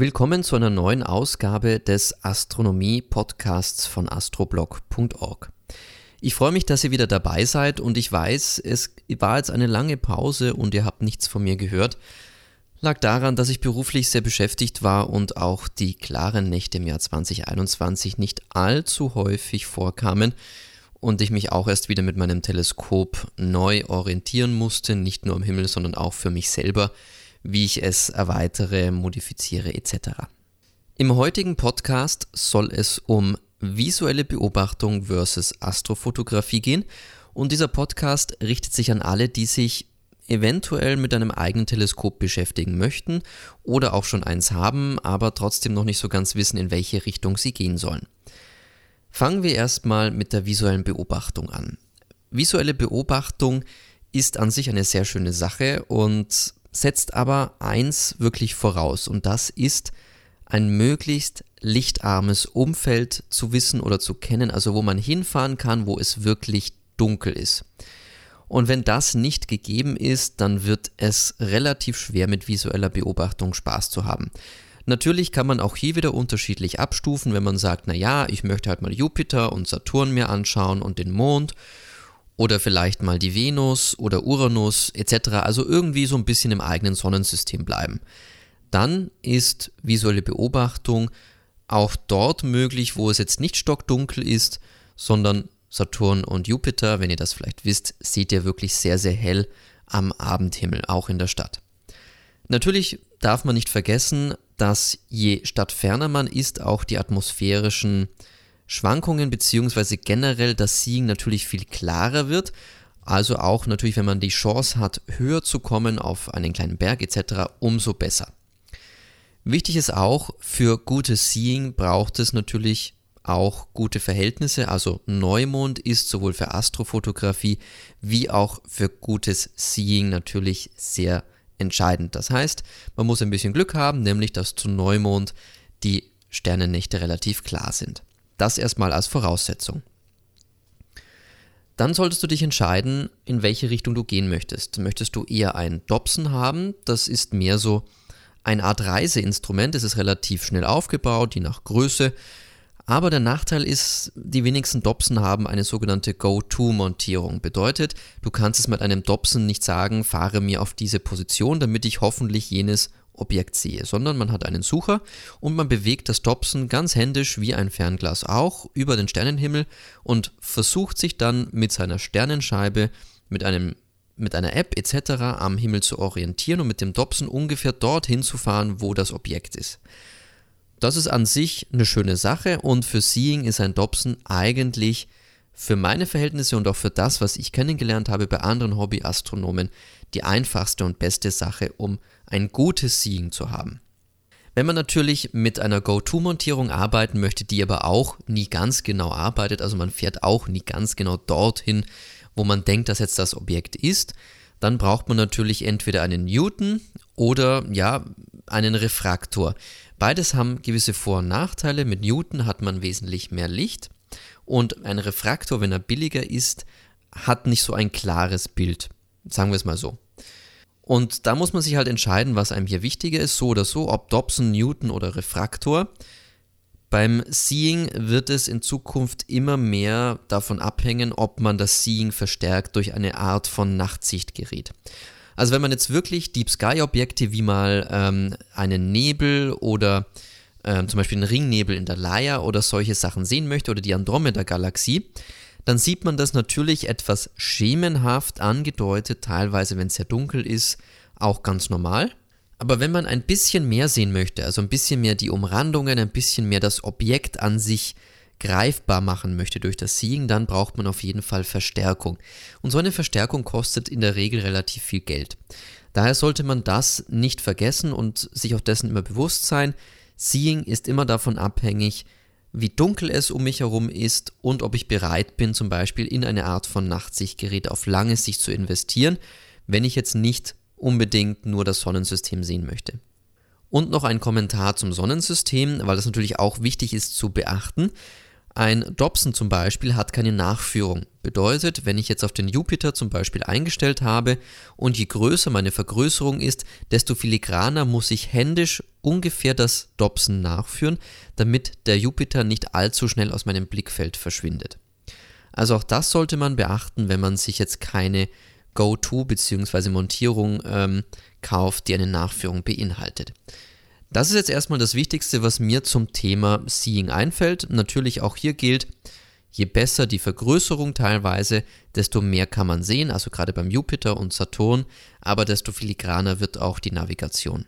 Willkommen zu einer neuen Ausgabe des Astronomie-Podcasts von astroblog.org. Ich freue mich, dass ihr wieder dabei seid und ich weiß, es war jetzt eine lange Pause und ihr habt nichts von mir gehört. Lag daran, dass ich beruflich sehr beschäftigt war und auch die klaren Nächte im Jahr 2021 nicht allzu häufig vorkamen und ich mich auch erst wieder mit meinem Teleskop neu orientieren musste, nicht nur am Himmel, sondern auch für mich selber wie ich es erweitere, modifiziere etc. Im heutigen Podcast soll es um visuelle Beobachtung versus Astrofotografie gehen und dieser Podcast richtet sich an alle, die sich eventuell mit einem eigenen Teleskop beschäftigen möchten oder auch schon eins haben, aber trotzdem noch nicht so ganz wissen, in welche Richtung sie gehen sollen. Fangen wir erstmal mit der visuellen Beobachtung an. Visuelle Beobachtung ist an sich eine sehr schöne Sache und setzt aber eins wirklich voraus und das ist ein möglichst lichtarmes Umfeld zu wissen oder zu kennen, also wo man hinfahren kann, wo es wirklich dunkel ist. Und wenn das nicht gegeben ist, dann wird es relativ schwer mit visueller Beobachtung Spaß zu haben. Natürlich kann man auch hier wieder unterschiedlich abstufen, wenn man sagt, na ja, ich möchte halt mal Jupiter und Saturn mir anschauen und den Mond oder vielleicht mal die Venus oder Uranus etc. Also irgendwie so ein bisschen im eigenen Sonnensystem bleiben. Dann ist visuelle Beobachtung auch dort möglich, wo es jetzt nicht stockdunkel ist, sondern Saturn und Jupiter, wenn ihr das vielleicht wisst, seht ihr wirklich sehr, sehr hell am Abendhimmel, auch in der Stadt. Natürlich darf man nicht vergessen, dass je stadtferner man ist, auch die atmosphärischen Schwankungen beziehungsweise generell das Seeing natürlich viel klarer wird. Also auch natürlich, wenn man die Chance hat, höher zu kommen auf einen kleinen Berg etc., umso besser. Wichtig ist auch, für gutes Seeing braucht es natürlich auch gute Verhältnisse. Also Neumond ist sowohl für Astrofotografie wie auch für gutes Seeing natürlich sehr entscheidend. Das heißt, man muss ein bisschen Glück haben, nämlich dass zu Neumond die Sternennächte relativ klar sind. Das erstmal als Voraussetzung. Dann solltest du dich entscheiden, in welche Richtung du gehen möchtest. Möchtest du eher ein Dobson haben? Das ist mehr so eine Art Reiseinstrument. Es ist relativ schnell aufgebaut, je nach Größe. Aber der Nachteil ist, die wenigsten Dobson haben eine sogenannte Go-To-Montierung. Bedeutet, du kannst es mit einem Dobson nicht sagen, fahre mir auf diese Position, damit ich hoffentlich jenes Objekt sehe, sondern man hat einen Sucher und man bewegt das Dobson ganz händisch wie ein Fernglas auch über den Sternenhimmel und versucht sich dann mit seiner Sternenscheibe mit einem mit einer App etc. am Himmel zu orientieren und mit dem Dobson ungefähr dorthin zu fahren, wo das Objekt ist. Das ist an sich eine schöne Sache und für Seeing ist ein Dobson eigentlich für meine Verhältnisse und auch für das, was ich kennengelernt habe bei anderen Hobbyastronomen, die einfachste und beste Sache, um ein gutes Seeing zu haben. Wenn man natürlich mit einer Go-To-Montierung arbeiten möchte, die aber auch nie ganz genau arbeitet, also man fährt auch nie ganz genau dorthin, wo man denkt, dass jetzt das Objekt ist, dann braucht man natürlich entweder einen Newton oder ja, einen Refraktor. Beides haben gewisse Vor- und Nachteile. Mit Newton hat man wesentlich mehr Licht und ein Refraktor, wenn er billiger ist, hat nicht so ein klares Bild. Sagen wir es mal so. Und da muss man sich halt entscheiden, was einem hier wichtiger ist, so oder so, ob Dobson, Newton oder Refraktor. Beim Seeing wird es in Zukunft immer mehr davon abhängen, ob man das Seeing verstärkt durch eine Art von Nachtsichtgerät. Also wenn man jetzt wirklich Deep Sky Objekte wie mal ähm, einen Nebel oder ähm, zum Beispiel einen Ringnebel in der Leier oder solche Sachen sehen möchte oder die Andromeda-Galaxie, dann sieht man das natürlich etwas schemenhaft angedeutet, teilweise wenn es sehr dunkel ist, auch ganz normal. Aber wenn man ein bisschen mehr sehen möchte, also ein bisschen mehr die Umrandungen, ein bisschen mehr das Objekt an sich greifbar machen möchte durch das Seeing, dann braucht man auf jeden Fall Verstärkung. Und so eine Verstärkung kostet in der Regel relativ viel Geld. Daher sollte man das nicht vergessen und sich auch dessen immer bewusst sein. Seeing ist immer davon abhängig, wie dunkel es um mich herum ist und ob ich bereit bin, zum Beispiel in eine Art von Nachtsichtgerät auf lange Sicht zu investieren, wenn ich jetzt nicht unbedingt nur das Sonnensystem sehen möchte. Und noch ein Kommentar zum Sonnensystem, weil das natürlich auch wichtig ist zu beachten. Ein Dobson zum Beispiel hat keine Nachführung. Bedeutet, wenn ich jetzt auf den Jupiter zum Beispiel eingestellt habe und je größer meine Vergrößerung ist, desto filigraner muss ich händisch ungefähr das Dobson nachführen, damit der Jupiter nicht allzu schnell aus meinem Blickfeld verschwindet. Also auch das sollte man beachten, wenn man sich jetzt keine Go-To bzw. Montierung ähm, kauft, die eine Nachführung beinhaltet. Das ist jetzt erstmal das Wichtigste, was mir zum Thema Seeing einfällt. Natürlich auch hier gilt, je besser die Vergrößerung teilweise, desto mehr kann man sehen, also gerade beim Jupiter und Saturn, aber desto filigraner wird auch die Navigation.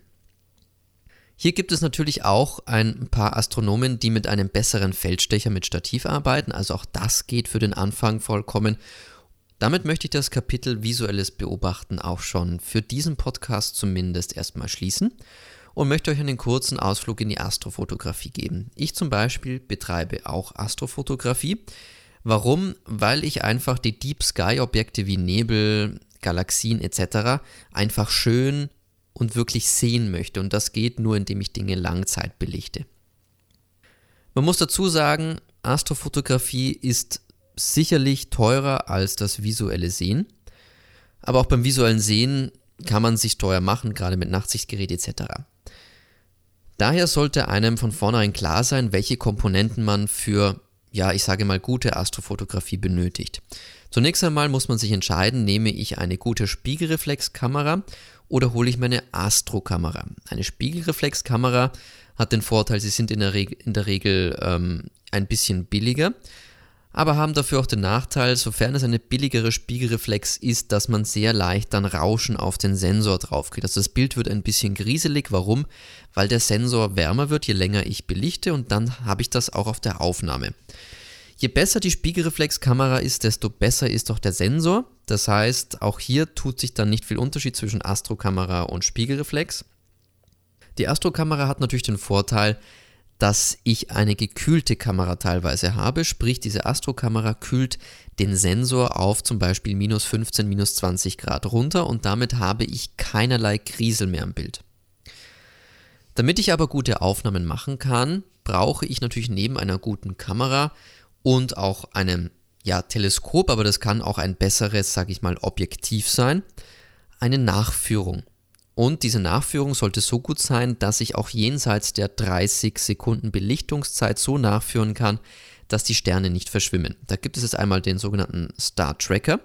Hier gibt es natürlich auch ein paar Astronomen, die mit einem besseren Feldstecher mit Stativ arbeiten, also auch das geht für den Anfang vollkommen. Damit möchte ich das Kapitel visuelles Beobachten auch schon für diesen Podcast zumindest erstmal schließen und möchte euch einen kurzen Ausflug in die Astrofotografie geben. Ich zum Beispiel betreibe auch Astrofotografie. Warum? Weil ich einfach die Deep Sky Objekte wie Nebel, Galaxien etc. einfach schön und wirklich sehen möchte. Und das geht nur, indem ich Dinge Langzeit belichte. Man muss dazu sagen, Astrofotografie ist sicherlich teurer als das visuelle Sehen. Aber auch beim visuellen Sehen kann man sich teuer machen, gerade mit Nachtsichtgerät etc. Daher sollte einem von vornherein klar sein, welche Komponenten man für, ja, ich sage mal, gute Astrofotografie benötigt. Zunächst einmal muss man sich entscheiden, nehme ich eine gute Spiegelreflexkamera oder hole ich meine Astrokamera. Eine Spiegelreflexkamera hat den Vorteil, sie sind in der, Reg in der Regel ähm, ein bisschen billiger aber haben dafür auch den Nachteil, sofern es eine billigere Spiegelreflex ist, dass man sehr leicht dann Rauschen auf den Sensor draufkriegt. Also das Bild wird ein bisschen grieselig. Warum? Weil der Sensor wärmer wird, je länger ich belichte und dann habe ich das auch auf der Aufnahme. Je besser die Spiegelreflexkamera ist, desto besser ist auch der Sensor. Das heißt, auch hier tut sich dann nicht viel Unterschied zwischen Astrokamera und Spiegelreflex. Die Astrokamera hat natürlich den Vorteil, dass ich eine gekühlte Kamera teilweise habe, sprich diese Astrokamera kühlt den Sensor auf zum Beispiel minus 15, minus 20 Grad runter und damit habe ich keinerlei Kriesel mehr im Bild. Damit ich aber gute Aufnahmen machen kann, brauche ich natürlich neben einer guten Kamera und auch einem ja, Teleskop, aber das kann auch ein besseres, sage ich mal, Objektiv sein, eine Nachführung. Und diese Nachführung sollte so gut sein, dass ich auch jenseits der 30 Sekunden Belichtungszeit so nachführen kann, dass die Sterne nicht verschwimmen. Da gibt es jetzt einmal den sogenannten Star Tracker.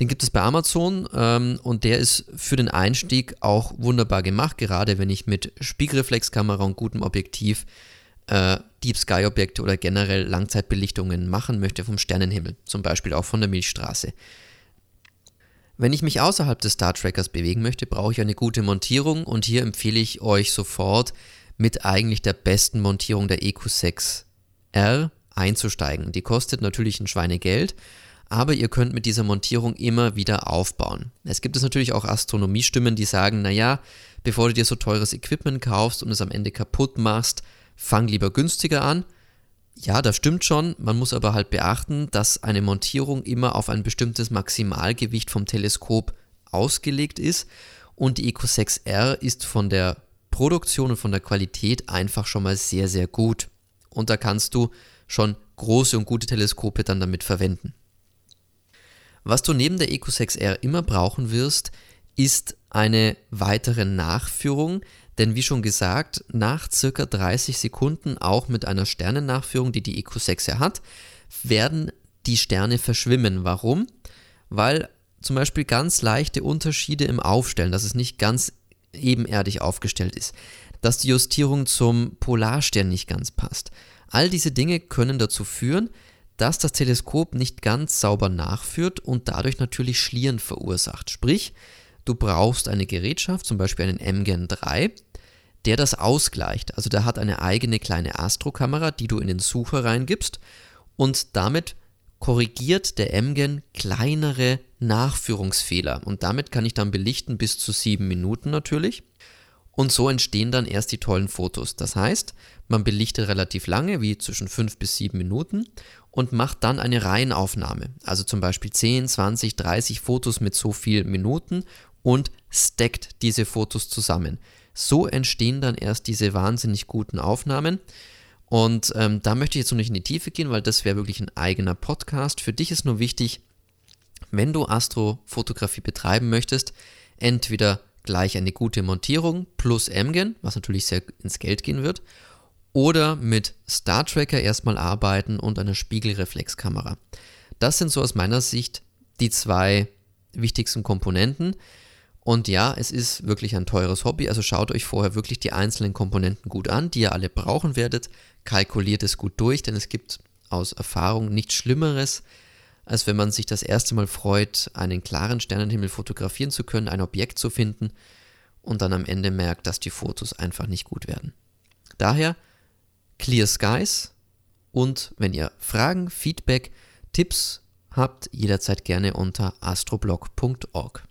Den gibt es bei Amazon ähm, und der ist für den Einstieg auch wunderbar gemacht, gerade wenn ich mit Spiegelreflexkamera und gutem Objektiv äh, Deep Sky Objekte oder generell Langzeitbelichtungen machen möchte vom Sternenhimmel, zum Beispiel auch von der Milchstraße. Wenn ich mich außerhalb des Star Trackers bewegen möchte, brauche ich eine gute Montierung und hier empfehle ich euch sofort mit eigentlich der besten Montierung der EQ6R einzusteigen. Die kostet natürlich ein Schweinegeld, aber ihr könnt mit dieser Montierung immer wieder aufbauen. Es gibt es natürlich auch Astronomiestimmen, die sagen, naja, bevor du dir so teures Equipment kaufst und es am Ende kaputt machst, fang lieber günstiger an. Ja, das stimmt schon. Man muss aber halt beachten, dass eine Montierung immer auf ein bestimmtes Maximalgewicht vom Teleskop ausgelegt ist und die Eco 6R ist von der Produktion und von der Qualität einfach schon mal sehr, sehr gut. Und da kannst du schon große und gute Teleskope dann damit verwenden. Was du neben der Eco 6R immer brauchen wirst, ist eine weitere Nachführung, denn wie schon gesagt, nach circa 30 Sekunden, auch mit einer Sternennachführung, die die EQ6 ja hat, werden die Sterne verschwimmen. Warum? Weil zum Beispiel ganz leichte Unterschiede im Aufstellen, dass es nicht ganz ebenerdig aufgestellt ist, dass die Justierung zum Polarstern nicht ganz passt. All diese Dinge können dazu führen, dass das Teleskop nicht ganz sauber nachführt und dadurch natürlich Schlieren verursacht. Sprich, Du brauchst eine Gerätschaft, zum Beispiel einen MGen 3, der das ausgleicht. Also der hat eine eigene kleine Astro-Kamera, die du in den Sucher reingibst und damit korrigiert der MGen kleinere Nachführungsfehler und damit kann ich dann belichten bis zu sieben Minuten natürlich. Und so entstehen dann erst die tollen Fotos. Das heißt, man belichtet relativ lange, wie zwischen fünf bis sieben Minuten, und macht dann eine Reihenaufnahme. Also zum Beispiel 10, 20, 30 Fotos mit so viel Minuten und stackt diese Fotos zusammen. So entstehen dann erst diese wahnsinnig guten Aufnahmen. Und ähm, da möchte ich jetzt noch nicht in die Tiefe gehen, weil das wäre wirklich ein eigener Podcast. Für dich ist nur wichtig, wenn du Astrofotografie betreiben möchtest, entweder gleich eine gute Montierung plus MGen, was natürlich sehr ins Geld gehen wird, oder mit Star Tracker erstmal arbeiten und einer Spiegelreflexkamera. Das sind so aus meiner Sicht die zwei wichtigsten Komponenten. Und ja, es ist wirklich ein teures Hobby, also schaut euch vorher wirklich die einzelnen Komponenten gut an, die ihr alle brauchen werdet. Kalkuliert es gut durch, denn es gibt aus Erfahrung nichts Schlimmeres, als wenn man sich das erste Mal freut, einen klaren Sternenhimmel fotografieren zu können, ein Objekt zu finden und dann am Ende merkt, dass die Fotos einfach nicht gut werden. Daher Clear Skies und wenn ihr Fragen, Feedback, Tipps habt, jederzeit gerne unter astroblog.org.